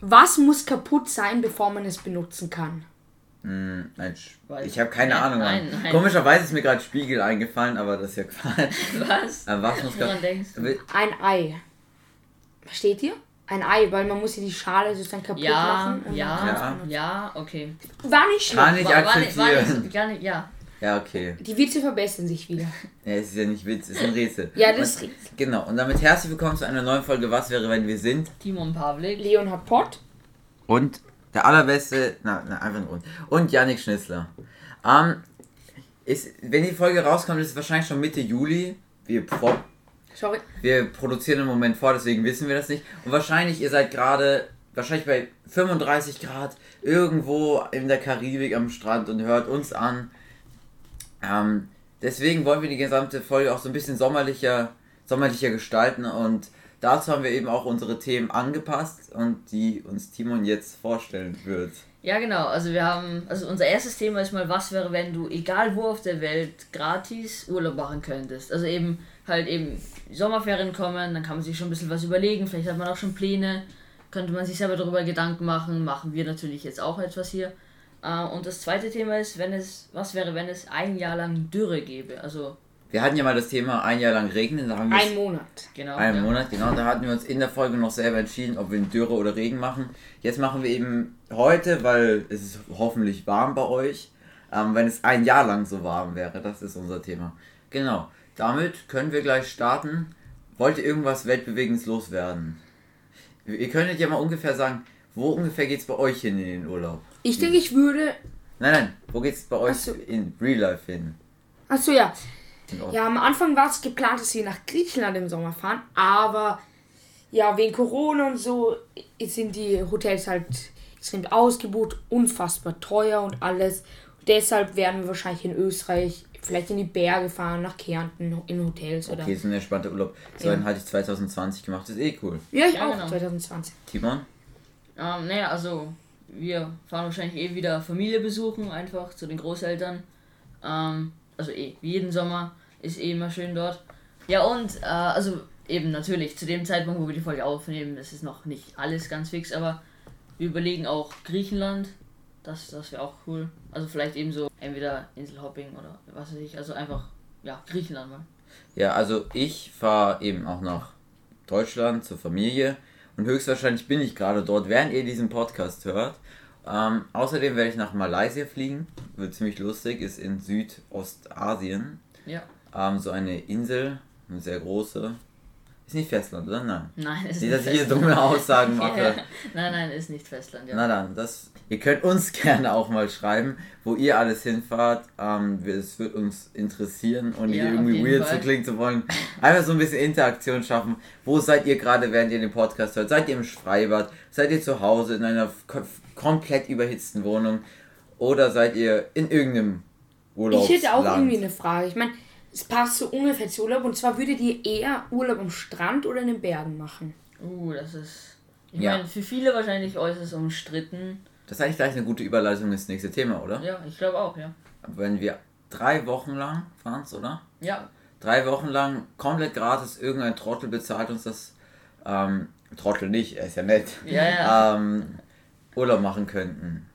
Was muss kaputt sein, bevor man es benutzen kann? Hm, nein, sch- Weiß- ich habe keine Nein, Ahnung. nein, nein. Komischerweise ist mir gerade Spiegel eingefallen, aber das ist ja Quatsch. Was? Äh, was muss? Will- Ein Ei. Versteht ihr? Ein Ei, weil man muss ja die Schale sozusagen kaputt Ja, machen. und ja, Ja. ja, okay. War nicht schlimm. Kann ich War- war nicht- war akzeptieren. nicht- Gar nicht, ja. Ja, okay. Die Witze verbessern sich wieder. Ja, es ist ja nicht Witz, es ist ein Rätsel. Ja, das ist Rätsel. Genau, und damit herzlich willkommen zu einer neuen Folge Was wäre, wenn wir sind. Timon Pavlik. Leonhard Pott. Und der allerbeste, na, na einfach nur. Und Yannick Schnitzler. Ähm, ist, wenn die Folge rauskommt, ist es wahrscheinlich schon Mitte Juli. Wir, pro, Sorry. wir produzieren im Moment vor, deswegen wissen wir das nicht. Und wahrscheinlich, ihr seid gerade, wahrscheinlich bei 35 Grad irgendwo in der Karibik am Strand und hört uns an. Ähm, deswegen wollen wir die gesamte Folge auch so ein bisschen sommerlicher, sommerlicher gestalten und dazu haben wir eben auch unsere Themen angepasst und die uns Timon jetzt vorstellen wird. Ja, genau. Also wir haben, also unser erstes Thema ist mal, was wäre, wenn du egal wo auf der Welt gratis Urlaub machen könntest. Also eben halt eben Sommerferien kommen, dann kann man sich schon ein bisschen was überlegen. Vielleicht hat man auch schon Pläne, könnte man sich selber darüber Gedanken machen. Machen wir natürlich jetzt auch etwas hier. Äh, Und das zweite Thema ist, wenn es, was wäre, wenn es ein Jahr lang Dürre gäbe. Also Wir hatten ja mal das Thema ein Jahr lang regnen, da haben wir Ein Monat. genau. einen ja. Monat, genau, da hatten wir uns in der Folge noch selber entschieden, ob wir in Dürre oder Regen machen. Jetzt machen wir eben heute, weil es ist hoffentlich warm bei euch, ähm, wenn es ein Jahr lang so warm wäre, das ist unser Thema. Genau, damit können wir gleich starten. Wollt ihr irgendwas Weltbewegendes loswerden? Ihr könntet ja mal ungefähr sagen, wo ungefähr geht es bei euch hin in den Urlaub? Ich denke, ich würde. Nein, nein, wo geht es bei euch so. in Real Life hin? Achso, ja. Ja, am Anfang war es geplant, dass wir nach Griechenland im Sommer fahren, aber ja, wegen Corona und so sind die Hotels halt extrem ausgebucht, unfassbar teuer und alles. deshalb werden wir wahrscheinlich in Österreich vielleicht in die Berge fahren, nach Kärnten, in Hotels oder. Okay, ist ein entspannter Urlaub. So Ja. einen hatte ich 2020 gemacht, das ist eh cool. Ja, ich Ja, auch, genau. 2020. Timon? Ähm, naja, also wir fahren wahrscheinlich eh wieder Familie besuchen, einfach zu den Großeltern. Ähm, also eh, wie jeden Sommer ist eh immer schön dort. Ja und, äh, also eben natürlich, zu dem Zeitpunkt, wo wir die Folge aufnehmen, das ist noch nicht alles ganz fix, aber wir überlegen auch Griechenland. Das, das wäre auch cool. Also vielleicht eben so entweder Inselhopping oder was weiß ich, also einfach, ja, Griechenland mal. Ja, also ich fahre eben auch nach Deutschland zur Familie und höchstwahrscheinlich bin ich gerade dort, während ihr diesen Podcast hört. Ähm, außerdem werde ich nach Malaysia fliegen, wird ziemlich lustig, ist in Südostasien. Ja. Ähm, so eine Insel, eine sehr große. Ist nicht Festland, oder? Nein. Nein, ist Nicht, nicht dass ich hier Festland. dumme Aussagen mache. Ja. Nein, nein, ist nicht Festland, ja. Na dann, das. Ihr könnt uns gerne auch mal schreiben, wo ihr alles hinfahrt. Ähm, es wird uns interessieren und Ja, irgendwie weird Fall. zu klingen zu wollen. Einfach so ein bisschen Interaktion schaffen. Wo seid ihr gerade, während ihr den Podcast hört? Seid ihr im Freibad? Seid ihr zu Hause in einer ko komplett überhitzten Wohnung? Oder seid ihr in irgendeinem Urlaubsland? Ich hätte auch irgendwie eine Frage. Ich meine, es passt so ungefähr zu Urlaub. Und zwar würdet ihr eher Urlaub am Strand oder in den Bergen machen? Uh, das ist. Ich Ja. meine, für viele wahrscheinlich äußerst umstritten. Das ist eigentlich gleich eine gute Überleitung ins nächste Thema, oder? Ja, ich glaube auch, ja. Wenn wir drei Wochen lang, Franz, oder? Ja, drei Wochen lang komplett gratis irgendein Trottel bezahlt uns das, ähm, Trottel nicht, er ist ja nett, Ja, ja. ähm, Urlaub machen könnten.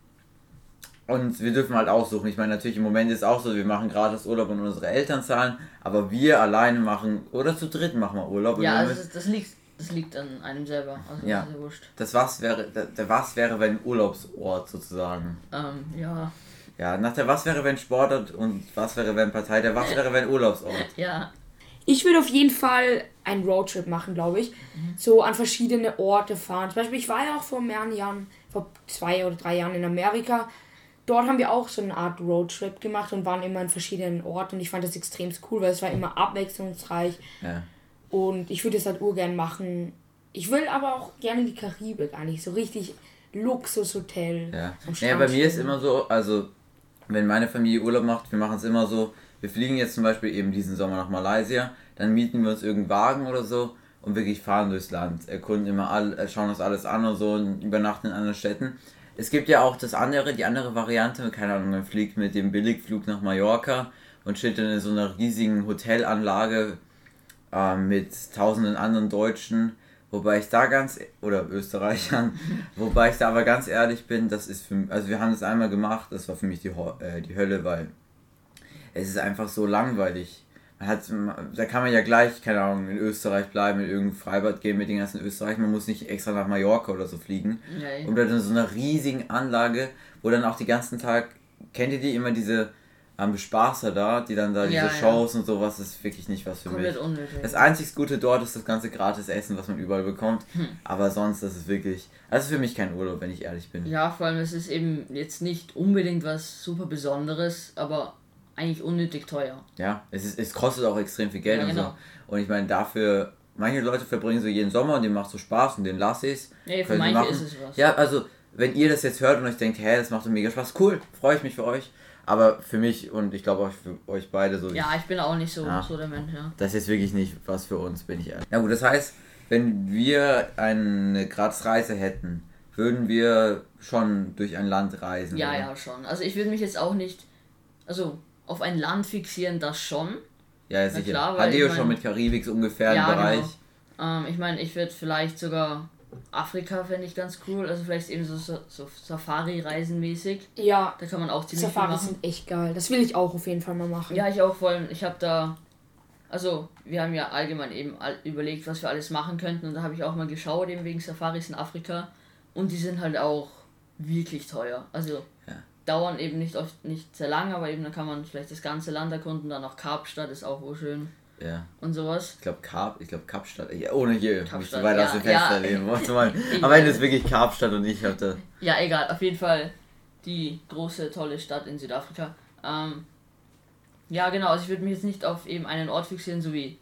Und wir dürfen halt aussuchen. Ich meine, natürlich im Moment ist es auch so, wir machen gratis Urlaub und unsere Eltern zahlen, aber wir alleine machen, oder zu dritt machen wir Urlaub. ja also das, das liegt das liegt an einem selber. Also Ja. das ist ja wurscht. das was wäre, der, der was wäre, wenn Urlaubsort sozusagen. Ähm, ja. Ja, nach der was wäre, wenn Sportort und was wäre, wenn Partei, der was wäre, wenn Urlaubsort. Ja. Ich würde auf jeden Fall einen Roadtrip machen, glaube ich. So an verschiedene Orte fahren. Zum Beispiel, ich war ja auch vor mehreren Jahren, vor zwei oder drei Jahren in Amerika. Dort haben wir auch so eine Art Roadtrip gemacht und waren immer an verschiedenen Orten. Und ich fand das extrem cool, weil es war immer abwechslungsreich. Ja. Und ich würde es halt urgern machen. Ich will aber auch gerne in die Karibik eigentlich. So richtig Luxushotel. Ja. ja, bei mir ist immer so, also wenn meine Familie Urlaub macht, wir machen es immer so, wir fliegen jetzt zum Beispiel eben diesen Sommer nach Malaysia, dann mieten wir uns irgendeinen Wagen oder so und wirklich fahren durchs Land, erkunden immer all, äh, schauen uns alles an und so und übernachten in anderen Städten. Es gibt ja auch das andere, die andere Variante, keine Ahnung, man fliegt mit dem Billigflug nach Mallorca und steht dann in so einer riesigen Hotelanlage äh, mit tausenden anderen Deutschen, Wobei ich da ganz, oder Österreichern, wobei ich da aber ganz ehrlich bin, das ist für also wir haben das einmal gemacht, das war für mich die, äh, die Hölle, weil es ist einfach so langweilig. Hat, da kann man ja gleich, keine Ahnung, in Österreich bleiben, in irgendein Freibad gehen mit den ganzen Österreich. Man muss nicht extra nach Mallorca oder so fliegen. Nee. Und dann in so einer riesigen Anlage, wo dann auch die ganzen Tag, kennt ihr die immer diese ähm, Bespaßer da, die dann da diese Ja, ja. Shows und sowas, das ist wirklich nicht was für Komplett mich. unnötig. Das einzig Gute dort ist das ganze gratis Essen, was man überall bekommt. Hm. Aber sonst, das ist wirklich, das ist für mich kein Urlaub, wenn ich ehrlich bin. Ja, vor allem es ist eben jetzt nicht unbedingt was super Besonderes, aber eigentlich unnötig teuer. Ja, es, ist, es kostet auch extrem viel Geld Ja, und genau. so. Und ich meine, dafür, manche Leute verbringen so jeden Sommer und denen macht so Spaß und den lasse ich's. Nee, für Können die manche machen. ist es was. Ja, also, wenn ihr das jetzt hört und euch denkt, hä, das macht doch mega Spaß, cool, freue ich mich für euch. Aber für mich und ich glaube auch für euch beide so, Ja, ich bin auch nicht so, Ja. so der Mensch, ja. das ist wirklich nicht was für uns, bin ich ehrlich. Ja gut, das heißt, wenn wir eine Gratis-Reise hätten, würden wir schon durch ein Land reisen. Ja, oder? ja, schon. Also ich würde mich jetzt auch nicht, also auf ein Land fixieren, das schon. Ja, sicher. klar, weil Hat ihr ich schon mit Karibik so ungefähr Ja, einen Bereich? genau. Ähm, ich meine, ich würde vielleicht sogar Afrika fände ich ganz cool, also vielleicht eben so, so, so Safari-Reisen mäßig. Ja, Da kann man auch ziemlich viel Safaris machen. sind echt geil. Das will ich auch auf jeden Fall mal machen. Ja, ich auch vor allem, ich habe da, also wir haben ja allgemein eben all, überlegt, was wir alles machen könnten und da habe ich auch mal geschaut, eben wegen Safaris in Afrika und die sind halt auch wirklich teuer. Also Ja. Dauern eben nicht oft nicht sehr lang, aber eben dann kann man vielleicht das ganze Land erkunden, dann auch Kapstadt ist auch wohl schön Ja. und sowas. Ich glaube Kap, ich glaube Kapstadt. Ja, ohne hier Kapstadt, zu weit ja, aus dem Fenster ja. Warte mal. Ich Am Ende ist wirklich Kapstadt und ich hatte. Ja, egal, auf jeden Fall die große, tolle Stadt in Südafrika. Ähm, ja, genau, also ich würde mich jetzt nicht auf eben einen Ort fixieren, so wie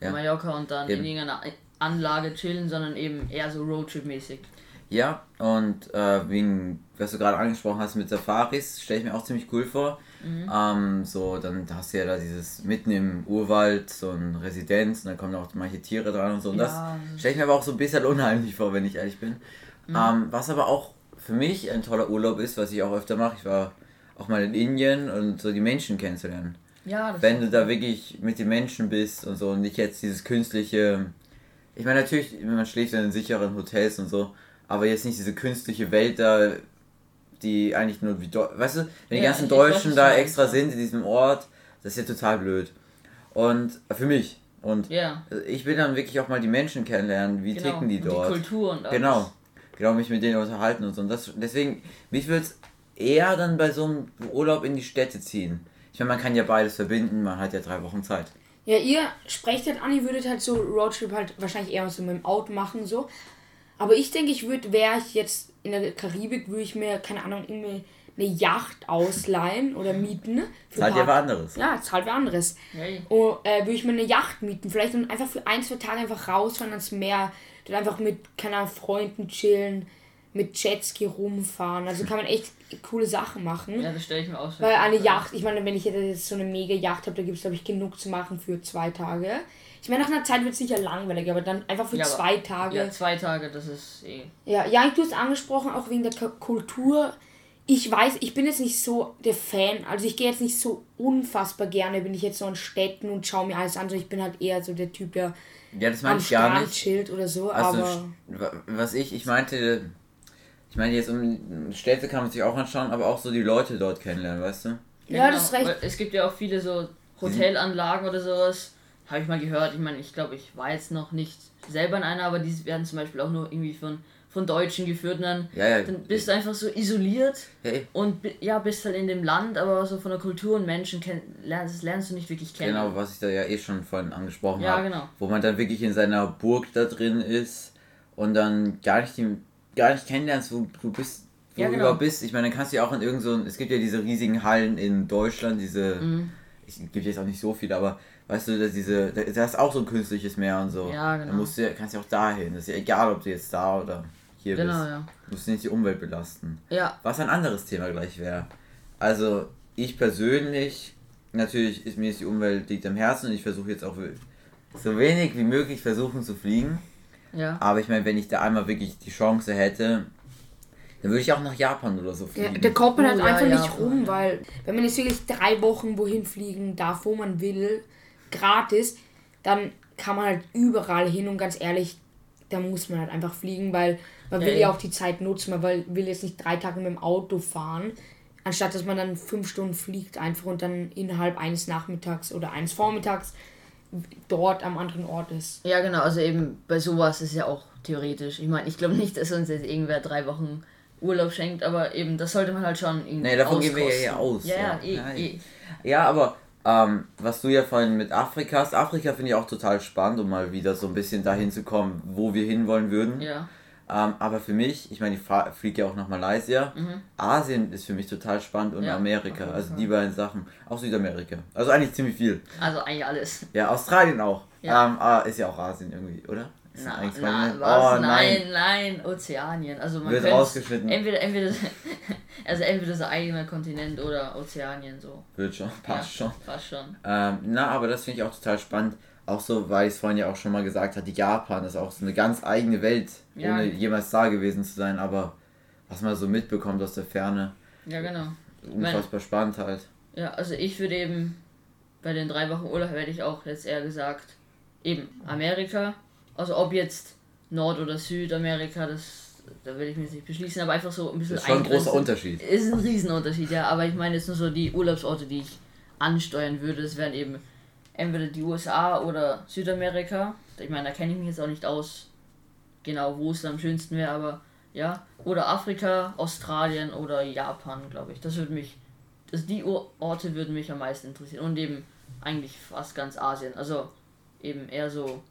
Ja. Mallorca und dann Eben. in irgendeiner Anlage chillen, sondern eben eher so Roadtrip-mäßig. Ja, und äh, wegen, was du gerade angesprochen hast mit Safaris, stelle ich mir auch ziemlich cool vor. Mhm. Ähm, so, dann hast du ja da dieses mitten im Urwald, so ein Residenz, und dann kommen auch manche Tiere dran und so. Und Ja. das stelle ich mir aber auch so ein bisschen unheimlich vor, wenn ich ehrlich bin. Mhm. Ähm, was aber auch für mich ein toller Urlaub ist, was ich auch öfter mache, ich war auch mal in Indien und so die Menschen kennenzulernen. Ja, das wenn du da wirklich mit den Menschen bist und so und nicht jetzt dieses künstliche. Ich meine, natürlich, man schläft in sicheren Hotels und so, aber jetzt nicht diese künstliche Welt da, die eigentlich nur wie. Deu- Weißt du, wenn die Ja, ganzen Deutschen da extra sind in diesem Ort, das ist ja total blöd. Und für mich. Und Ja, ich will dann wirklich auch mal die Menschen kennenlernen, wie genau. ticken die Und dort. Die Kultur und alles. Genau. Genau, mich mit denen unterhalten und so. Und das, deswegen, mich würde es eher dann bei so einem Urlaub in die Städte ziehen. Ich meine, man kann ja beides verbinden, man hat ja drei Wochen Zeit. Ja, ihr sprecht halt an, ihr würdet halt so Roadtrip halt wahrscheinlich eher so mit dem Auto machen, so. Aber ich denke, ich würde, wäre ich jetzt in der Karibik, würde ich mir, keine Ahnung, eine Yacht ausleihen oder mieten. Für Zahlt ja paar- was anderes. Ja, zahlt wer anderes. Hey. Und äh, würde ich mir eine Yacht mieten, vielleicht und einfach für ein, zwei Tage einfach rausfahren ans Meer, dann einfach mit, keine Ahnung, Freunden chillen, mit Jetski rumfahren. Also kann man echt coole Sachen machen. Ja, das stelle ich mir aus. Weil eine Yacht, ich meine, wenn ich jetzt so eine mega Yacht habe, da gibt es, glaube ich, genug zu machen für zwei Tage. Ich meine, nach einer Zeit wird es sicher langweilig, aber dann einfach für Ja, zwei Tage. Ja, zwei Tage, das ist eh. Ja, ja, du hast angesprochen, auch wegen der K Kultur. Ich weiß, ich bin jetzt nicht so der Fan, also ich gehe jetzt nicht so unfassbar gerne, bin ich jetzt so in Städten und schaue mir alles an. So, ich bin halt eher so der Typ, der Ja, das meine am ich gar nicht. chillt oder so, Also, aber was ich, ich meinte, ich meine jetzt um Städte kann man sich auch anschauen, aber auch so die Leute dort kennenlernen, weißt du? Ja, das ist recht. Weil Es gibt ja auch viele so Hotelanlagen oder sowas. Habe ich mal gehört. Ich meine, ich glaube, ich war jetzt noch nicht selber in einer, aber die werden zum Beispiel auch nur irgendwie von, von Deutschen geführt. Und dann, Ja, ja. dann bist du einfach so isoliert Hey, und ja, bist halt in dem Land, aber so von der Kultur und Menschen kenn, lernst, das lernst du nicht wirklich kennen. genau, was ich da ja eh schon vorhin angesprochen Ja, habe. genau. Wo man dann wirklich in seiner Burg da drin ist und dann gar nicht, die, gar nicht kennenlernst, wo du bist. Wo Ja, du genau. überhaupt bist. Ich meine, dann kannst du ja auch in irgend so es gibt ja diese riesigen Hallen in Deutschland, diese, Mhm. es gibt jetzt auch nicht so viele, aber weißt du, dass diese, da ist auch so ein künstliches Meer und so. Ja, genau. Dann musst du, ja- kannst du ja auch dahin. Das ist ja egal, ob du jetzt da oder hier Genau, bist. ja. Du musst nicht die Umwelt belasten. Ja, Was ein anderes Thema gleich wäre. Also, ich persönlich, natürlich ist mir jetzt die Umwelt liegt am Herzen und ich versuche jetzt auch so wenig wie möglich versuchen zu fliegen. ja. Aber ich meine, wenn ich da einmal wirklich die Chance hätte, dann würde ich auch nach Japan oder so Ja, fliegen. da kommt man Oh, halt ja, einfach ja, nicht rum, ja. weil wenn man jetzt wirklich drei Wochen wohin fliegen darf, wo man will, gratis, dann kann man halt überall hin und ganz ehrlich, da muss man halt einfach fliegen, weil man Ja, will ja eben. auch die Zeit nutzen. Man will, will jetzt nicht drei Tage mit dem Auto fahren, anstatt dass man dann fünf Stunden fliegt einfach und dann innerhalb eines Nachmittags oder eines Vormittags dort am anderen Ort ist. Ja, genau, also eben bei sowas ist ja auch theoretisch. Ich meine, ich glaube nicht, dass uns jetzt irgendwer drei Wochen Urlaub schenkt, aber eben, das sollte man halt schon irgendwie. Nee, davon gehen wir ja aus. Ja, ja, eh, ja. eh. Ja, aber ähm, was du ja vorhin mit Afrika hast, Afrika finde ich auch total spannend, um mal wieder so ein bisschen dahin zu kommen, wo wir hinwollen würden. Ja, Ähm, aber für mich, ich meine, ich fliege ja auch nach Malaysia. Asien ist für mich total spannend und Mhm. Ja, Amerika. Also die beiden Sachen. Auch Südamerika. Also eigentlich ziemlich viel. also eigentlich alles. Ja, Australien auch. Ja. Ähm, ah, ist ja auch Asien irgendwie, oder? Na, na, was? oh nein, nein, Ozeanien. Also man Wird rausgeschnitten. entweder entweder also entweder das eigene Kontinent oder Ozeanien so. Wird schon, passt ja, schon. Passt schon. Ähm, na, aber das finde ich auch total spannend. Auch so, weil ich es vorhin ja auch schon mal gesagt hatte, Japan ist auch so eine ganz eigene Welt, Ja. ohne jemals da gewesen zu sein. Aber was man so mitbekommt aus der Ferne, Ja, genau. unfassbar spannend halt. Ja, also ich würde eben bei den drei Wochen Urlaub hätte ich auch jetzt eher gesagt, eben Amerika. Also ob jetzt Nord- oder Südamerika, das da will ich mich nicht beschließen, aber einfach so ein bisschen ist schon ein großer. Unterschied. Ist ein Riesenunterschied, ja, aber ich meine jetzt nur so die Urlaubsorte, die ich ansteuern würde, das wären eben entweder die USA oder Südamerika. Ich meine, da kenne ich mich jetzt auch nicht aus, genau wo es am schönsten wäre, aber ja. Oder Afrika, Australien oder Japan, glaube ich. Das würde mich, das, die Orte würden mich am meisten interessieren. Und eben eigentlich fast ganz Asien. Also eben eher so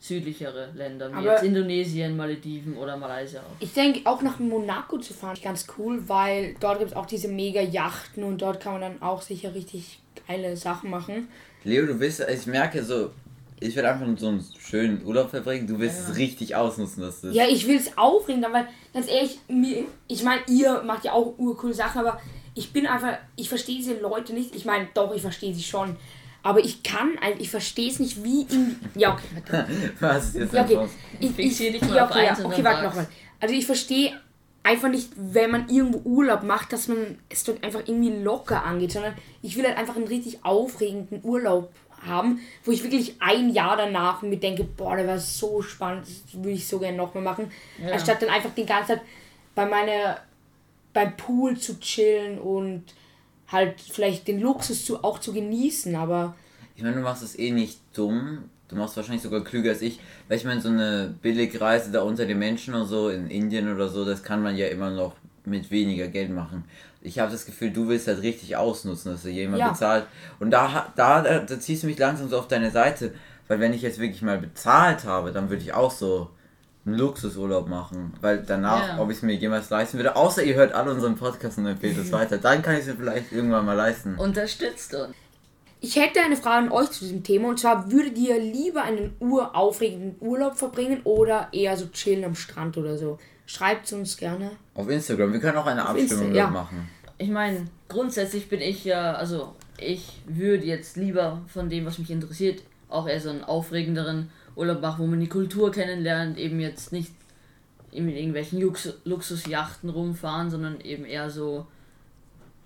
südlichere Länder, wie Aber- jetzt Indonesien, Malediven oder Malaysia auch. Ich denke, auch nach Monaco zu fahren ist ganz cool, weil dort gibt es auch diese mega Yachten und dort kann man dann auch sicher richtig geile Sachen machen. Leo, du willst, ich merke so, ich werde einfach nur so einen schönen Urlaub verbringen. Du willst es richtig ausnutzen, dass das. Ja, ich will es aufregen, weil ganz ehrlich, mir, ich meine, ihr macht ja auch urcoole Sachen, aber ich bin einfach, ich verstehe diese Leute nicht. Ich meine, doch, ich verstehe sie schon. Aber ich kann, also ich verstehe es nicht, wie in. Ja, okay, warte. Was ist jetzt Ja, okay. Ich, dich mal ja, okay, ja, okay, warte nochmal. Also ich verstehe einfach nicht, wenn man irgendwo Urlaub macht, dass man es dort einfach irgendwie locker angeht, sondern ich will halt einfach einen richtig aufregenden Urlaub haben, wo ich wirklich ein Jahr danach mir denke, boah, der war so spannend, das würde ich so gerne nochmal machen, Ja. anstatt dann einfach die ganze Zeit bei meiner beim Pool zu chillen und halt vielleicht den Luxus zu, auch zu genießen, aber Ich meine, du machst es eh nicht dumm. Du machst wahrscheinlich sogar klüger als ich. Weil ich meine, so eine Billigreise da unter den Menschen und so in Indien oder so, das kann man ja immer noch mit weniger Geld machen. Ich habe das Gefühl, du willst halt richtig ausnutzen, dass dir jemand Ja. bezahlt. Und da, da, da ziehst du mich langsam so auf deine Seite. Weil wenn ich jetzt wirklich mal bezahlt habe, dann würde ich auch so einen Luxusurlaub machen. Weil danach, Ja. ob ich es mir jemals leisten würde, außer ihr hört alle unseren Podcast und empfehlt es weiter, dann kann ich es mir vielleicht irgendwann mal leisten. Unterstützt uns. Ich hätte eine Frage an euch zu diesem Thema und zwar würdet ihr lieber einen uraufregenden Urlaub verbringen oder eher so chillen am Strand oder so? Schreibt es uns gerne. Auf Instagram, wir können auch eine Auf Abstimmung Insta, ja. machen. Ich meine, grundsätzlich bin ich ja, also ich würde jetzt lieber von dem, was mich interessiert, auch eher so einen aufregenderen Urlaub machen, wo man die Kultur kennenlernt, eben jetzt nicht in irgendwelchen Lux Luxusjachten rumfahren, sondern eben eher so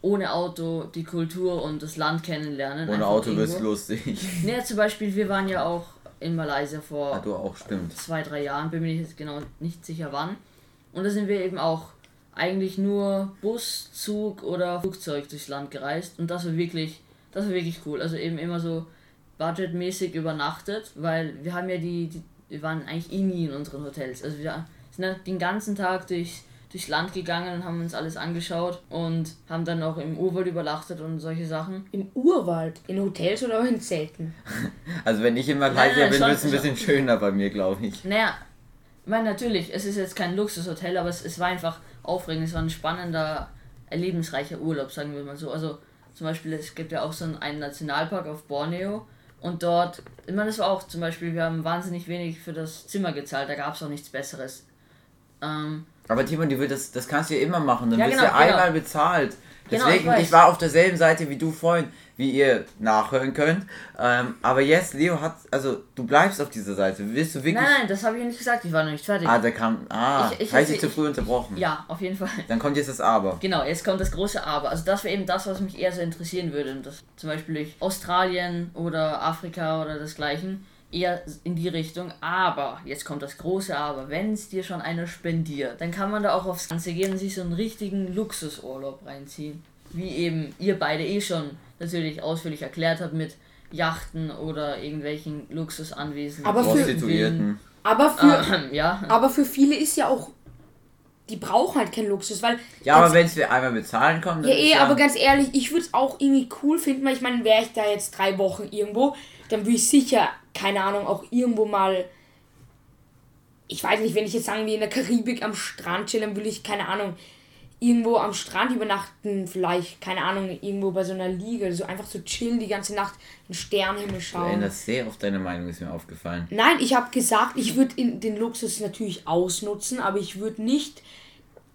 ohne Auto die Kultur und das Land kennenlernen. Ohne Auto irgendwo. lustig. Ne, zum Beispiel, wir waren ja auch in Malaysia vor Ah, du auch, zwei, drei Jahren, bin mir jetzt genau nicht sicher wann. Und da sind wir eben auch eigentlich nur Bus, Zug oder Flugzeug durchs Land gereist. Und das war wirklich, das war wirklich cool. Also eben immer so budgetmäßig übernachtet, weil wir haben ja die, die wir waren eigentlich eh nie in unseren Hotels. Also wir sind ja den ganzen Tag durchs, durchs Land gegangen und haben uns alles angeschaut und haben dann auch im Urwald übernachtet und solche Sachen. Im Urwald, in Hotels oder in Zelten? Also wenn ich in Nein, Malaysia bin, wird es ein bisschen schöner bei mir, glaube ich. Naja, ich meine, natürlich, es ist jetzt kein Luxushotel, aber es, es war einfach aufregend. Es war ein spannender, erlebensreicher Urlaub, sagen wir mal so. Also zum Beispiel, es gibt ja auch so einen Nationalpark auf Borneo und dort, ich meine, das war auch zum Beispiel, wir haben wahnsinnig wenig für das Zimmer gezahlt, da gab es auch nichts Besseres. Ähm, Aber Timon, die wird das, das kannst du ja immer machen. Dann Ja, wirst genau, du ja genau. einmal bezahlt. Genau, Deswegen, ich weiß. ich war auf derselben Seite wie du vorhin, wie ihr nachhören könnt. Ähm, aber jetzt, Leo hat, also du bleibst auf dieser Seite. Willst du wirklich. nein, nein, das habe ich nicht gesagt, ich war noch nicht fertig. Ah, da kam. Ah, Ich- ich- ich ich- zu früh unterbrochen. Ja, auf jeden Fall. Dann kommt jetzt das Aber. Genau, jetzt kommt das große Aber. Also das wäre eben das, was mich eher so interessieren würde. Das zum Beispiel Australien oder Afrika oder desgleichen. eher in die Richtung. Aber, jetzt kommt das große Aber, wenn es dir schon einer spendiert, dann kann man da auch aufs Ganze gehen und sich so einen richtigen Luxusurlaub reinziehen. Wie eben ihr beide eh schon natürlich ausführlich erklärt habt mit Yachten oder irgendwelchen Luxusanwesen. Aber für- Prostituierten. Aber für, Ähm, ja. aber für viele ist ja auch, die brauchen halt keinen Luxus, weil. Ja, aber wenn es wir einmal bezahlen kommen, dann Ja, eh, aber ganz ehrlich, ich würde es auch irgendwie cool finden, weil ich meine, wäre ich da jetzt drei Wochen irgendwo, dann würde ich sicher, keine Ahnung, auch irgendwo mal. Ich weiß nicht, wenn ich jetzt sagen wir in der Karibik am Strand chill, dann will ich, keine Ahnung, irgendwo am Strand übernachten, vielleicht, keine Ahnung, irgendwo bei so einer Liege, so einfach so chillen die ganze Nacht in den Sternenhimmel Du schauen. änderst sehr auf deine Meinung, ist mir aufgefallen. Nein, ich habe gesagt, ich würde den Luxus natürlich ausnutzen, aber ich würde nicht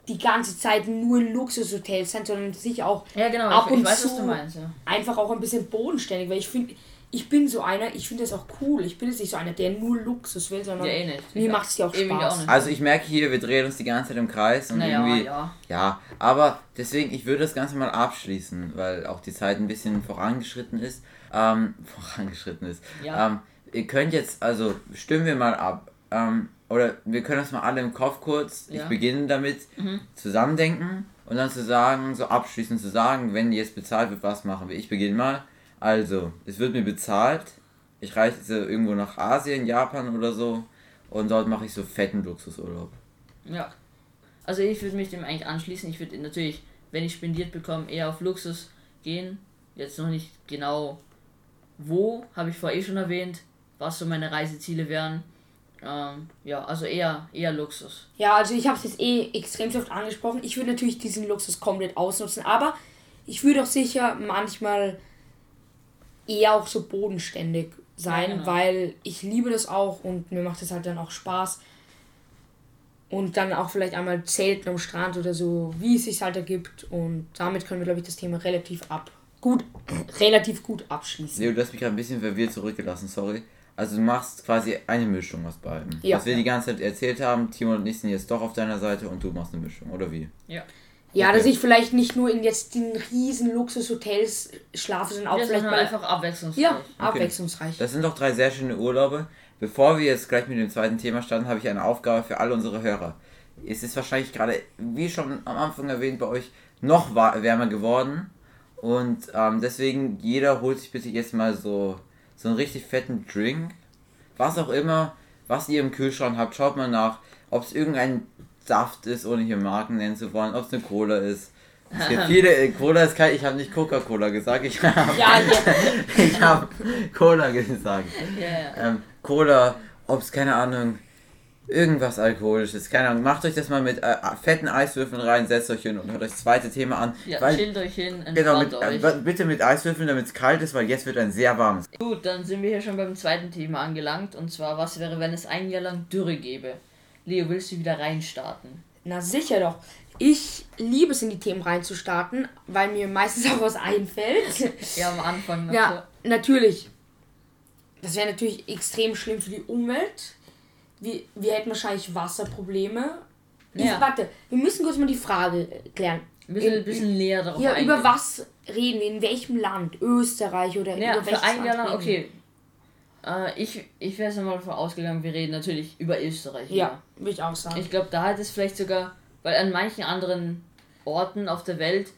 die ganze Zeit nur in Luxushotels sein, sondern sicher auch Ja, genau, ab ich, und ich weiß, zu was du meinst, ja. einfach auch ein bisschen bodenständig, weil ich finde, ich bin so einer, ich finde das auch cool. Ich bin jetzt nicht so einer, der nur Luxus will, sondern Ja, eh nicht. mir Ich- macht es ja auch auch Spaß. nicht. Also ich merke hier, wir drehen uns die ganze Zeit im Kreis und Naja, irgendwie. ja. Ja, aber deswegen, ich würde das Ganze mal abschließen, weil auch die Zeit ein bisschen vorangeschritten ist. Ähm, vorangeschritten ist. Ja. Ähm, ihr könnt jetzt, also stimmen wir mal ab. Ähm, oder wir können das mal alle im Kopf kurz, ich Ja. beginne damit, zusammendenken und dann zu sagen, so abschließend zu sagen, wenn jetzt bezahlt wird, was machen wir? Ich beginne mal. Also, es wird mir bezahlt. Ich reise irgendwo nach Asien, Japan oder so und dort mache ich so fetten Luxusurlaub. Ja. Also ich würde mich dem eigentlich anschließen. Ich würde natürlich, wenn ich spendiert bekomme, eher auf Luxus gehen. Jetzt noch nicht genau wo, habe ich vorher eh schon erwähnt, was so meine Reiseziele wären. Ähm, ja, also eher, eher Luxus. Ja, also ich habe es jetzt eh extrem oft angesprochen. Ich würde natürlich diesen Luxus komplett ausnutzen, aber ich würde auch sicher manchmal eher auch so bodenständig sein, Ja, genau. weil ich liebe das auch und mir macht es halt dann auch Spaß. Und dann auch vielleicht einmal zelten am Strand oder so, wie es sich halt ergibt. Und damit können wir, glaube ich, das Thema relativ ab gut, relativ gut abschließen. Leo, du hast mich gerade ein bisschen verwirrt zurückgelassen, sorry. Also du machst quasi eine Mischung aus beiden. Ja. Was wir die ganze Zeit erzählt haben, Timo und ich sind jetzt doch auf deiner Seite und du machst eine Mischung, oder wie? Ja. Ja, Okay. dass ich vielleicht nicht nur in jetzt den riesen Luxushotels schlafe, sondern auch Ja, vielleicht sondern mal einfach abwechslungsreich. ja, abwechslungsreich. Das sind doch drei sehr schöne Urlaube. Bevor wir jetzt gleich mit dem zweiten Thema starten, habe ich eine Aufgabe für alle unsere Hörer. Es ist wahrscheinlich gerade, wie schon am Anfang erwähnt, bei euch noch wärmer geworden. Und ähm, deswegen, jeder holt sich bitte jetzt mal so, so einen richtig fetten Drink. Was auch immer, was ihr im Kühlschrank habt, schaut mal nach, ob es irgendein Saft ist, ohne hier Marken nennen zu wollen, ob es eine Cola ist. Es gibt viele, Cola ist kein, ich habe nicht Coca-Cola gesagt, ich habe Ja, ja. hab Cola gesagt. Ja, ja. Ähm, Cola, ob es keine Ahnung, irgendwas alkoholisches, keine Ahnung, macht euch das mal mit äh, fetten Eiswürfeln rein, setzt euch hin und hört euch das zweite Thema an. ja weil, chillt euch hin, entspannt genau, mit, euch. äh, bitte mit Eiswürfeln, damit es kalt ist, weil jetzt wird ein sehr warmes. Gut, dann sind wir hier schon beim zweiten Thema angelangt. Und zwar, was wäre, wenn es ein Jahr lang Dürre gäbe? Leo, willst du wieder reinstarten? Na sicher doch. Ich liebe es, in die Themen reinzustarten, weil mir meistens auch was einfällt. Ja, am Anfang noch ja, natürlich. Das wäre natürlich extrem schlimm für die Umwelt. Wir, wir hätten wahrscheinlich Wasserprobleme. Ich, Ja. warte, wir müssen kurz mal die Frage klären. Ein bisschen, In- bisschen näher darauf Ja, eingehen. über was reden wir? In welchem Land? Österreich oder Ja, über für welches ein Jahr lang, wir? okay. Äh, ich ich wäre jetzt mal davon ausgegangen, wir reden natürlich über Österreich. Ja, würde ich auch sagen. Ich glaube, da hat es vielleicht sogar, weil an manchen anderen Orten auf der Welt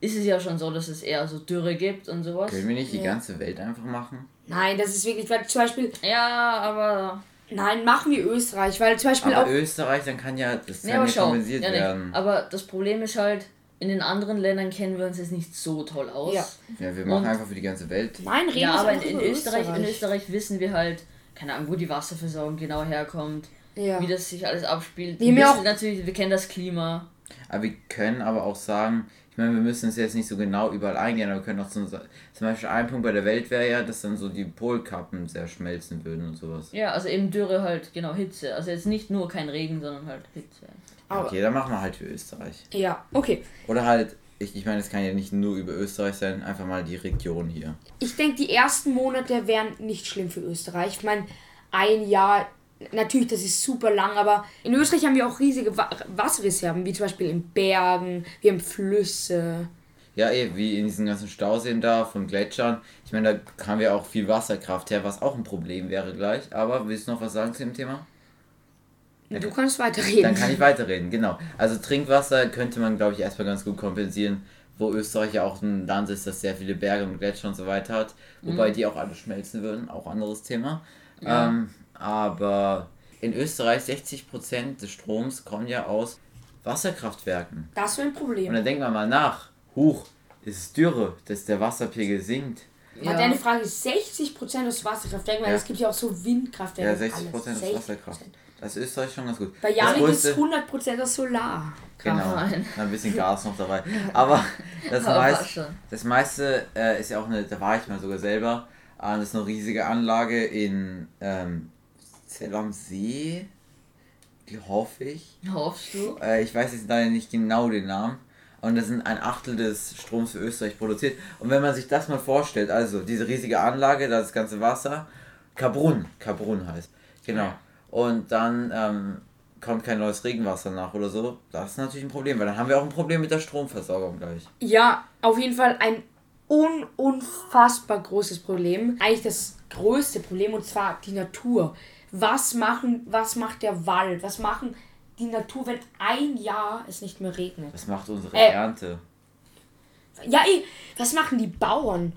ist es ja schon so, dass es eher so Dürre gibt und sowas. Können wir nicht die Ja. ganze Welt einfach machen? Nein, das ist wirklich, weil zum Beispiel, Ja, aber. nein, machen wir Österreich, weil zum Beispiel Aber auch, Österreich, dann kann ja das Nee, kann aber ja schau. kompensiert Ja, nee. werden. Aber das Problem ist halt, in den anderen Ländern kennen wir uns jetzt nicht so toll aus. Ja. Ja, wir machen Und- einfach für die ganze Welt. nein, reden Ja, wir aber in, in, Österreich, in Österreich wissen wir halt, keine Ahnung, wo die Wasserversorgung genau herkommt, Ja. wie das sich alles abspielt. Wir Wir wissen natürlich, wir kennen das Klima. Aber wir können aber auch sagen, ich meine, wir müssen es jetzt nicht so genau überall eingehen, aber wir können auch zum, zum Beispiel ein Punkt bei der Welt wäre ja, dass dann so die Polkappen sehr schmelzen würden und sowas. Ja, also eben Dürre halt, genau, Hitze. Also jetzt nicht nur kein Regen, sondern halt Hitze. Aber, Okay, dann machen wir halt für Österreich. Ja, okay. Oder halt, ich, ich meine, es kann ja nicht nur über Österreich sein, einfach mal die Region hier. Ich denke, die ersten Monate wären nicht schlimm für Österreich. Ich meine, ein Jahr, natürlich, das ist super lang, aber in Österreich haben wir auch riesige Wa Wasserreserven, wie zum Beispiel in Bergen, wir haben Flüsse. Ja, eh, wie in diesen ganzen Stauseen da von Gletschern. Ich meine, da haben wir auch viel Wasserkraft her, was auch ein Problem wäre gleich. Aber willst du noch was sagen zu dem Thema? Du kannst weiterreden. Dann kann ich weiterreden, genau. Also Trinkwasser könnte man, glaube ich, erstmal ganz gut kompensieren, wo Österreich ja auch ein Land ist, das sehr viele Berge und Gletscher und so weiter hat. Wobei die auch alle schmelzen würden, auch anderes Thema. Ja. Ähm, aber in Österreich 60% des Stroms kommen ja aus Wasserkraftwerken. Das wäre ein Und Problem. dann denken wir mal nach. Huch, es ist Dürre, dass der Wasserpegel sinkt. Aber deine Frage ist 60% aus Wasserkraftwerken, weil Ja. es gibt ja auch so Windkraftwerke. Ja, und 60% alles. ist Wasserkraft. Das ist Österreich schon ganz gut. Bei Janik ist größte- 100% aus Solar. Genau, ein bisschen Gas noch dabei. Aber das, Aber meist, das meiste äh, ist ja auch eine, da war ich mal sogar selber, äh, das ist eine riesige Anlage in ähm, Zell am See, die hoffe ich. Hoffst du? Äh, ich weiß jetzt leider nicht genau den Namen. Und das sind ein Achtel des Stroms für Österreich produziert. Und wenn man sich das mal vorstellt, also diese riesige Anlage, da das ganze Wasser, Kabrun, Kabrun heißt, genau. Und dann ähm, kommt kein neues Regenwasser nach oder so, das ist natürlich ein Problem, weil dann haben wir auch ein Problem mit der Stromversorgung gleich. Ja, auf jeden Fall ein un unfassbar großes Problem. Eigentlich das größte Problem und zwar die Natur. Was machen, was macht der Wald? Was machen die Natur, wenn ein Jahr es nicht mehr regnet? Das macht unsere Äh. Ernte. Ja, ey, was machen die Bauern?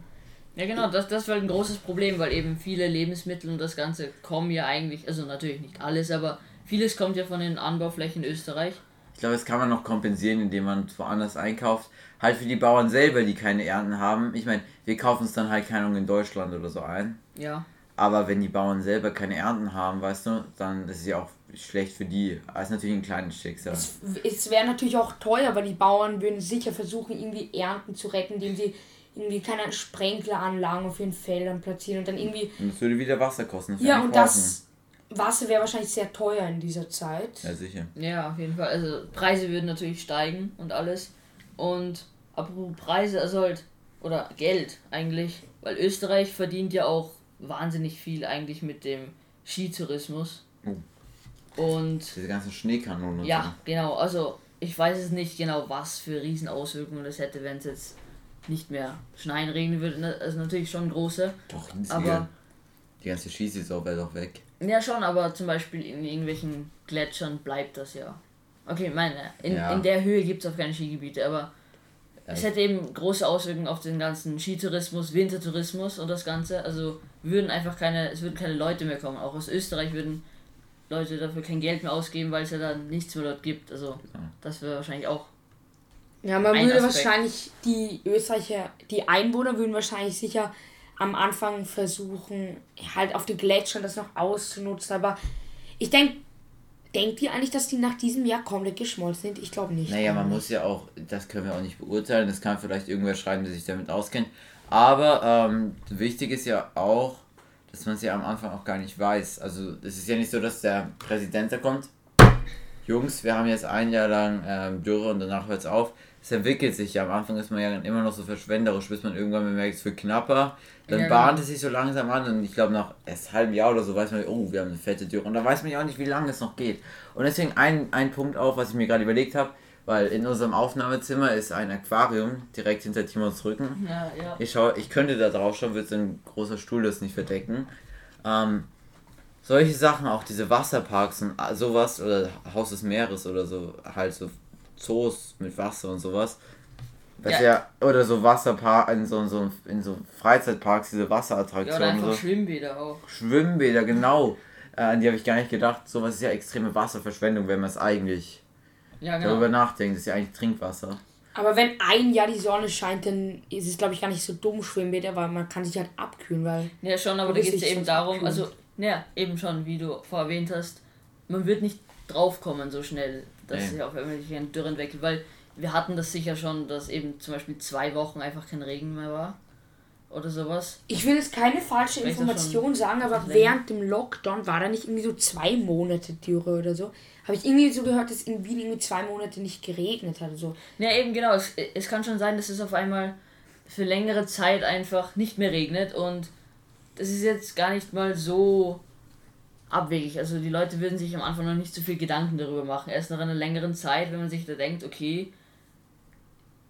Ja genau, das, das war ein großes Problem, weil eben viele Lebensmittel und das Ganze kommen ja eigentlich, also natürlich nicht alles, aber vieles kommt ja von den Anbauflächen in Österreich. Ich glaube, das kann man noch kompensieren, indem man woanders einkauft. Halt für die Bauern selber, die keine Ernten haben. Ich meine, wir kaufen es dann halt keine Ahnung in Deutschland oder so ein. Ja. Aber wenn die Bauern selber keine Ernten haben, weißt du, dann ist es ja auch schlecht für die. Das ist natürlich ein kleines Schicksal. Es, es wäre natürlich auch teuer, weil die Bauern würden sicher versuchen, irgendwie Ernten zu retten, indem sie irgendwie keine Sprenkleranlagen auf ihren Feldern platzieren und dann irgendwie. Und das würde wieder Wasser kosten. Ja, und das Wasser wäre wahrscheinlich sehr teuer in dieser Zeit. Ja, sicher. Ja, auf jeden Fall. Also Preise würden natürlich steigen und alles. Und apropos Preise, also halt, oder Geld eigentlich, weil Österreich verdient ja auch wahnsinnig viel eigentlich mit dem Skitourismus. Und Diese ganzen Schneekanonen ja, genau, also ich weiß es nicht genau, was für Riesenauswirkungen das hätte, wenn es jetzt nicht mehr schneien, regnen würde. Ne, Also natürlich schon große. Doch. Aber die ganze Skisaison wäre doch weg. Ja, schon, aber zum Beispiel in irgendwelchen Gletschern bleibt das ja. Okay, meine, in, Ja. in der Höhe gibt es auch keine Skigebiete, aber es Ja. hätte eben große Auswirkungen auf den ganzen Skitourismus, Wintertourismus und das Ganze. Also würden einfach keine, es würden keine Leute mehr kommen. Auch aus Österreich würden Leute dafür kein Geld mehr ausgeben, weil es ja dann nichts mehr dort gibt. Also das wäre wahrscheinlich auch. Ja, man würde Aspekt. wahrscheinlich, die Österreicher, die Einwohner würden wahrscheinlich sicher am Anfang versuchen, halt auf die Gletscher das noch auszunutzen. Aber ich denke, denkt ihr eigentlich, dass die nach diesem Jahr komplett geschmolzen sind? Ich glaube nicht. Naja, man muss ja auch, das können wir auch nicht beurteilen, das kann vielleicht irgendwer schreiben, der sich damit auskennt. Aber ähm, wichtig ist ja auch, dass man es ja am Anfang auch gar nicht weiß. Also es ist ja nicht so, dass der Präsident da kommt. Jungs, wir haben jetzt ein Jahr lang ähm, Dürre und danach hört es auf. Es entwickelt sich ja. Am Anfang ist man ja dann immer noch so verschwenderisch, bis man irgendwann bemerkt, es wird knapper. Dann Ja, bahnt genau. es sich so langsam an und ich glaube nach erst halbem Jahr oder so weiß man, oh, wir haben eine fette Dürre. Und da weiß man ja auch nicht, wie lange es noch geht. Und deswegen ein, ein Punkt auch, was ich mir gerade überlegt habe, weil in unserem Aufnahmezimmer ist ein Aquarium direkt hinter Timons Rücken. Ja, ja. Ich, schau, ich könnte da drauf schauen, wird so ein großer Stuhl das nicht verdecken. Ähm, solche Sachen, auch diese Wasserparks und a- sowas, oder Haus des Meeres oder so, halt so Zoos mit Wasser und sowas. Das ja. Ja. oder so Wasserpark, in so, so, in so Freizeitparks, diese Ja, oder Wasserattraktionen, einfach so. Schwimmbäder auch. Schwimmbäder, genau. Äh, an die habe ich gar nicht gedacht. Sowas ist ja extreme Wasserverschwendung, wenn man es eigentlich Ja, darüber genau. nachdenkt. Das ist ja eigentlich Trinkwasser. Aber wenn ein Jahr die Sonne scheint, dann ist es, glaube ich, gar nicht so dumm, Schwimmbäder, weil man kann sich halt abkühlen, weil... Ja, schon, aber da geht es ja eben darum, abkühlen. also, ja, eben schon, wie du vorher erwähnt hast, man wird nicht draufkommen so schnell, dass sich auf irgendwelche Dürren entwickelt, weil wir hatten das sicher schon, dass eben zum Beispiel zwei Wochen einfach kein Regen mehr war. Oder sowas. Ich will jetzt keine falsche Vielleicht Information sagen, aber länger. während dem Lockdown war da nicht irgendwie so zwei Monate Dürre oder so. Habe ich irgendwie so gehört, dass in Wien irgendwie zwei Monate nicht geregnet hat. So. Ja, eben genau. Es, es kann schon sein, dass es auf einmal für längere Zeit einfach nicht mehr regnet und das ist jetzt gar nicht mal so abwegig. Also die Leute würden sich am Anfang noch nicht so viel Gedanken darüber machen. Erst nach einer längeren Zeit, wenn man sich da denkt, okay,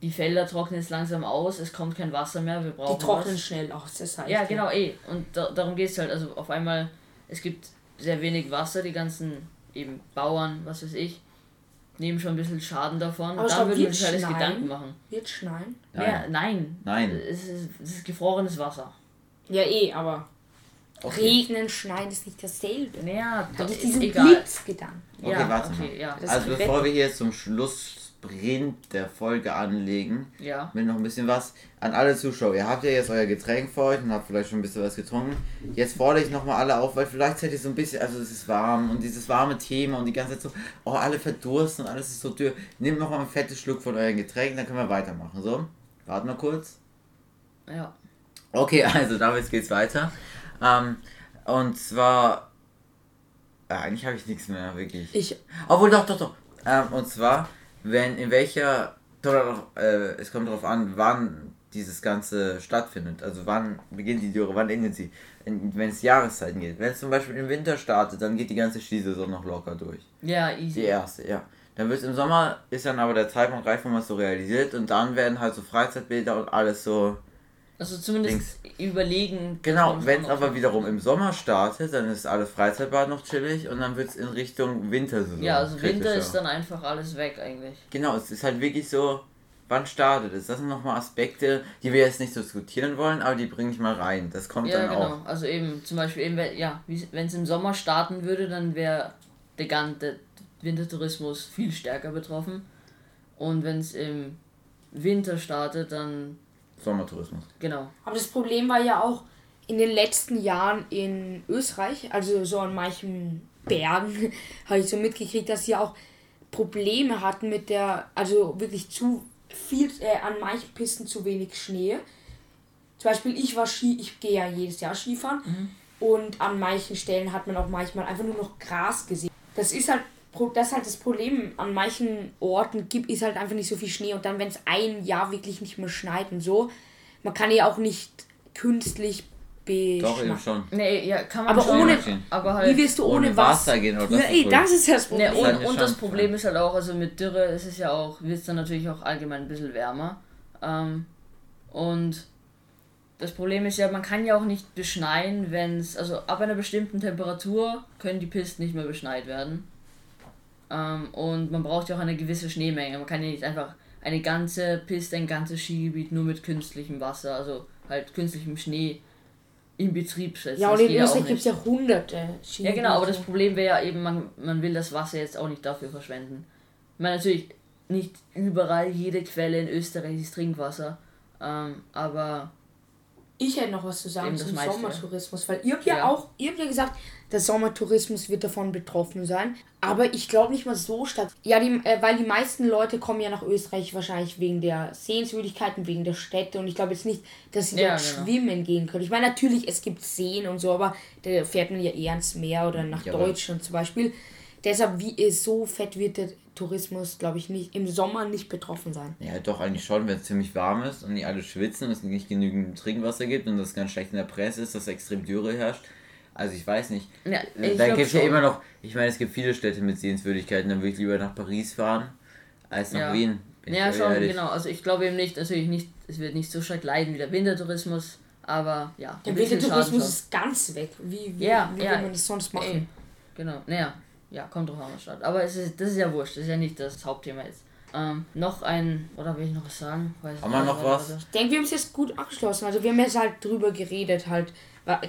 die Felder trocknen jetzt langsam aus, es kommt kein Wasser mehr, wir brauchen Die trocknen was. schnell aus, das heißt. Ja, genau, eh. Und da, darum geht es halt. Also auf einmal, es gibt sehr wenig Wasser, die ganzen eben Bauern, was weiß ich, nehmen schon ein bisschen Schaden davon. Aber da würden wir uns alles schneien? Gedanken machen. Wird schneien? Nein. Ja, nein. Nein. Es ist, es ist gefrorenes Wasser. Ja, eh, aber Okay. Regnen, schneien ist nicht dasselbe. Habe doch, ich diesen egal. Blitzgedanken. Okay, ja, warte okay, mal. ja. Das Also ist bevor wir hier zum Schlusssprint der Folge anlegen, Ja. mit noch ein bisschen was an alle Zuschauer. Ihr habt ja jetzt euer Getränk vor euch und habt vielleicht schon ein bisschen was getrunken. Jetzt fordere ich nochmal alle auf, weil vielleicht seid ihr so ein bisschen, also es ist warm und dieses warme Thema und die ganze Zeit so, oh, alle verdursten und alles ist so dürr. Nehmt nochmal ein fettes Schluck von eurem Getränk, dann können wir weitermachen. So, warten wir kurz. Ja. Okay, also damit geht's weiter. Ähm, und zwar, ja, eigentlich habe ich nichts mehr, wirklich. Ich, Obwohl, doch, doch, doch. Ähm, und zwar, wenn, in welcher, äh, es kommt darauf an, wann dieses Ganze stattfindet. Also wann beginnt die Dürre, wann endet sie. Wenn es Jahreszeiten geht. Wenn es zum Beispiel im Winter startet, dann geht die ganze Skisaison noch locker durch. Ja, Die easy. erste, ja. Dann wird im Sommer, ist dann aber der Zeitpunkt reif, wo man es so realisiert. Und dann werden halt so Freizeitbilder und alles so Also zumindest überlegen. Genau, wenn es aber wiederum im Sommer startet, dann ist alles Freizeitbad noch chillig und dann wird es in Richtung Wintersaison. Ja, also Winter ist dann einfach alles weg eigentlich. Genau, es ist halt wirklich so, wann startet es? Das sind nochmal Aspekte, die wir jetzt nicht diskutieren wollen, aber die bringe ich mal rein. Das kommt Ja, dann genau. auch. Also eben zum Beispiel, eben, wenn- ja, wenn es im Sommer starten würde, dann wäre der ganze Wintertourismus viel stärker betroffen. Und wenn es im Winter startet, dann Sommertourismus. genau. aber das Problem war ja auch in den letzten Jahren in Österreich, also so an manchen Bergen, habe ich so mitgekriegt, dass sie auch Probleme hatten mit der, also wirklich zu viel, äh, an manchen Pisten zu wenig Schnee. Zum Beispiel, ich war Ski, ich gehe ja jedes Jahr Skifahren und an manchen Stellen hat man auch manchmal einfach nur noch Gras gesehen. Das ist halt, das ist halt das Problem. An manchen Orten gibt ist halt einfach nicht so viel Schnee und dann, wenn es ein Jahr wirklich nicht mehr schneit und so, man kann ja auch nicht künstlich Doch, eben schon. Nee, ja, kann man Aber schon, ohne- aber halt Wie wirst du ohne, Ohne Wasser? Wasser gehen, oder? Ja, Das ist ey, das ist das Ne, Problem. Das und, halt und das schon- Problem ist halt auch, also mit Dürre ist es ja auch, wird es dann natürlich auch allgemein ein bisschen wärmer. Ähm, und das Problem ist ja, man kann ja auch nicht beschneien, wenn es, also ab einer bestimmten Temperatur können die Pisten nicht mehr beschneit werden. Ähm, und man braucht ja auch eine gewisse Schneemenge. Man kann ja nicht einfach eine ganze Piste, ein ganzes Skigebiet nur mit künstlichem Wasser, also halt künstlichem Schnee in Betrieb setzen. Ja, und in Österreich gibt es ja hunderte Ja, genau, aber das Skigebiete. Problem wäre ja eben, man, man will das Wasser jetzt auch nicht dafür verschwenden. Ich meine, natürlich nicht überall jede Quelle in Österreich ist Trinkwasser, ähm, aber Ich hätte noch was zu sagen Eben zum Sommertourismus, weil ihr habt ja, Ja. auch, ihr habt ja gesagt, der Sommertourismus wird davon betroffen sein, aber ich glaube nicht mal so stark. Ja, die, äh, weil die meisten Leute kommen ja nach Österreich wahrscheinlich wegen der Sehenswürdigkeiten, wegen der Städte und ich glaube jetzt nicht, dass sie Ja, dort genau. schwimmen gehen können. Ich meine, natürlich, es gibt Seen und so, aber da fährt man ja eher ans Meer oder nach Ja, Deutschland zum Beispiel. Deshalb, wie es so fett wird der Tourismus, glaube ich, nicht im Sommer nicht betroffen sein. Ja, doch, eigentlich schon, wenn es ziemlich warm ist und die alle schwitzen und es nicht genügend Trinkwasser gibt und das ganz schlecht in der Presse ist, dass extrem Dürre herrscht. Also ich weiß nicht. ja, Äh, ich da gibt es ja immer noch, ich meine, es gibt viele Städte mit Sehenswürdigkeiten, dann würde ich lieber nach Paris fahren, als nach Ja. Wien. Bin Ja, ich schon, ehrlich. genau. Also ich glaube eben nicht, natürlich nicht, es wird nicht so stark leiden wie der Wintertourismus, aber ja, Der Wintertourismus ist ganz weg. Wie, wie, Ja, wie ja. will man das sonst machen? Ey, genau, naja, ja, kommt drauf an, was statt. Aber es ist, das ist ja wurscht, das ist ja nicht das Hauptthema jetzt. Ähm, noch ein, oder will ich noch was sagen? Weiß Haben wir noch was? Ich denke, wir haben es jetzt gut abgeschlossen. Also wir haben jetzt halt drüber geredet, halt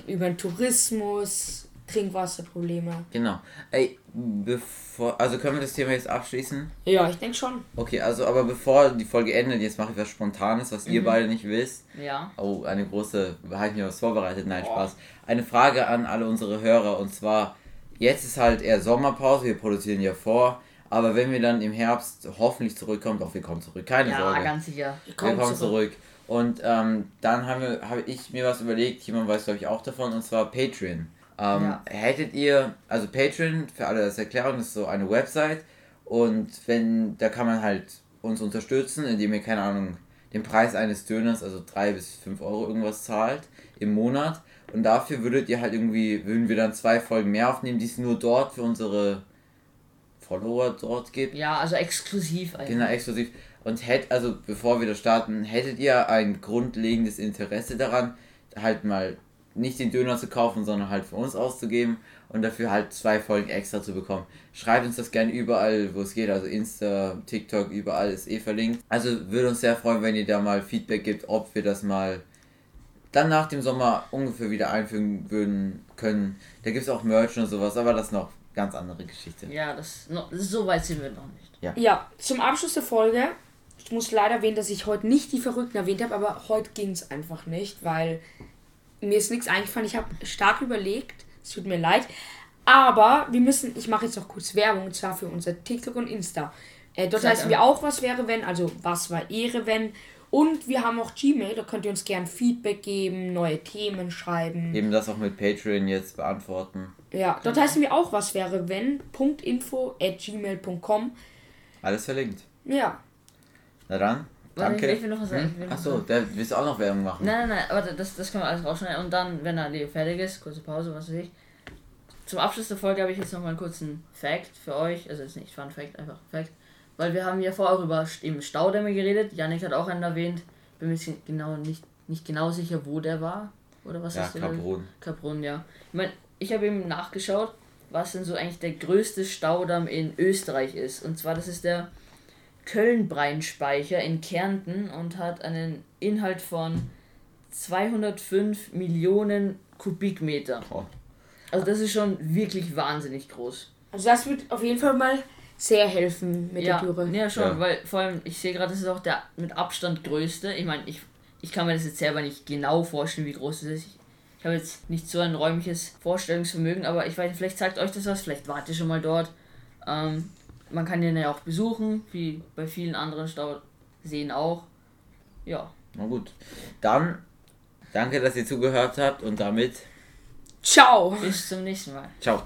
über den Tourismus, Trinkwasserprobleme. Genau. Ey, bevor, also können wir das Thema jetzt abschließen? Ja, ich denke schon. Okay, also aber bevor die Folge endet, jetzt mache ich was Spontanes, was ihr Mhm. beide nicht wisst. Ja, Oh, eine große, habe ich mir was vorbereitet? Nein, Spaß. Eine Frage an alle unsere Hörer und zwar, jetzt ist halt eher Sommerpause, wir produzieren ja vor, aber wenn wir dann im Herbst hoffentlich zurückkommen, doch wir kommen zurück, keine ja, Sorge. ganz sicher. Wir wir kommen kommen zurück. zurück. Und ähm, dann habe ich mir was überlegt, jemand weiß glaube ich auch davon, und zwar Patreon. Ähm, Ja. Hättet ihr, also Patreon, für alle das Erklärung, ist so eine Website und wenn, da kann man halt uns unterstützen, indem ihr, keine Ahnung, den Preis eines Döners, also 3 bis 5 Euro irgendwas zahlt im Monat. Und dafür würdet ihr halt irgendwie, würden wir dann zwei Folgen mehr aufnehmen, die es nur dort für unsere Follower dort gibt. Ja, also exklusiv eigentlich. Genau, exklusiv. Und hätt, also bevor wir da starten, hättet ihr ein grundlegendes Interesse daran, halt mal nicht den Döner zu kaufen, sondern halt für uns auszugeben und dafür halt zwei Folgen extra zu bekommen. Schreibt uns das gerne überall, wo es geht, also Insta, TikTok, überall ist eh verlinkt. Also würde uns sehr freuen, wenn ihr da mal Feedback gibt, ob wir das mal dann nach dem Sommer ungefähr wieder einfügen würden können. Da gibt es auch Merch und sowas, aber das ist noch ganz andere Geschichte. Ja, das, noch, so weit sind wir noch nicht. Ja, zum Abschluss der Folge. Ich muss leider erwähnen, dass ich heute nicht die Verrückten erwähnt habe, aber heute ging es einfach nicht, weil mir ist nichts eingefallen. Ich habe stark überlegt. Es tut mir leid. Aber wir müssen, ich mache jetzt noch kurz Werbung, und zwar für unser TikTok und Insta. Äh, dort heißen wir auch, was wäre wenn, also was war Ehre wenn. Und wir haben auch Gmail, da könnt ihr uns gern Feedback geben, neue Themen schreiben. Eben das auch mit Patreon jetzt beantworten. Ja, dort heißen wir auch, was wäre wenn. Info at gmail.com. Alles verlinkt. Ja, Na dann, danke. ich will noch was sagen, Hm? Achso, da willst du auch noch Werbung machen. Nein, nein, nein, aber das, das können wir alles rausschneiden. Und dann, wenn er fertig ist, kurze Pause, was weiß ich. Zum Abschluss der Folge habe ich jetzt noch mal einen kurzen Fact für euch. Also jetzt nicht Fun Fact, einfach Fact. Weil wir haben ja vorher auch über eben Staudämme geredet. Janik hat auch einen erwähnt. Bin mir genau nicht, nicht genau sicher, wo der war. Oder was Ja, ist der? Kaprun. Kaprun, ja. Ich meine, ich habe eben nachgeschaut, was denn so eigentlich der größte Staudamm in Österreich ist. Und zwar, das ist der Kölnbreinspeicher in Kärnten und hat einen Inhalt von 205 Millionen Kubikmeter. Oh. Also das ist schon wirklich wahnsinnig groß. also das wird auf jeden Fall mal sehr helfen mit ja, der Dürre. ja, schon, Ja. weil vor allem, ich sehe gerade, das ist auch der mit Abstand größte. Ich meine, ich, ich kann mir das jetzt selber nicht genau vorstellen, wie groß das ist. Ich, ich habe jetzt nicht so ein räumliches Vorstellungsvermögen, aber ich weiß nicht, vielleicht sagt euch das was, vielleicht wart ihr schon mal dort. Ähm, man kann den ja auch besuchen, wie bei vielen anderen Stauseen auch. Ja. Na gut. Dann, danke, dass ihr zugehört habt und damit, Ciao! Bis zum nächsten Mal. ciao.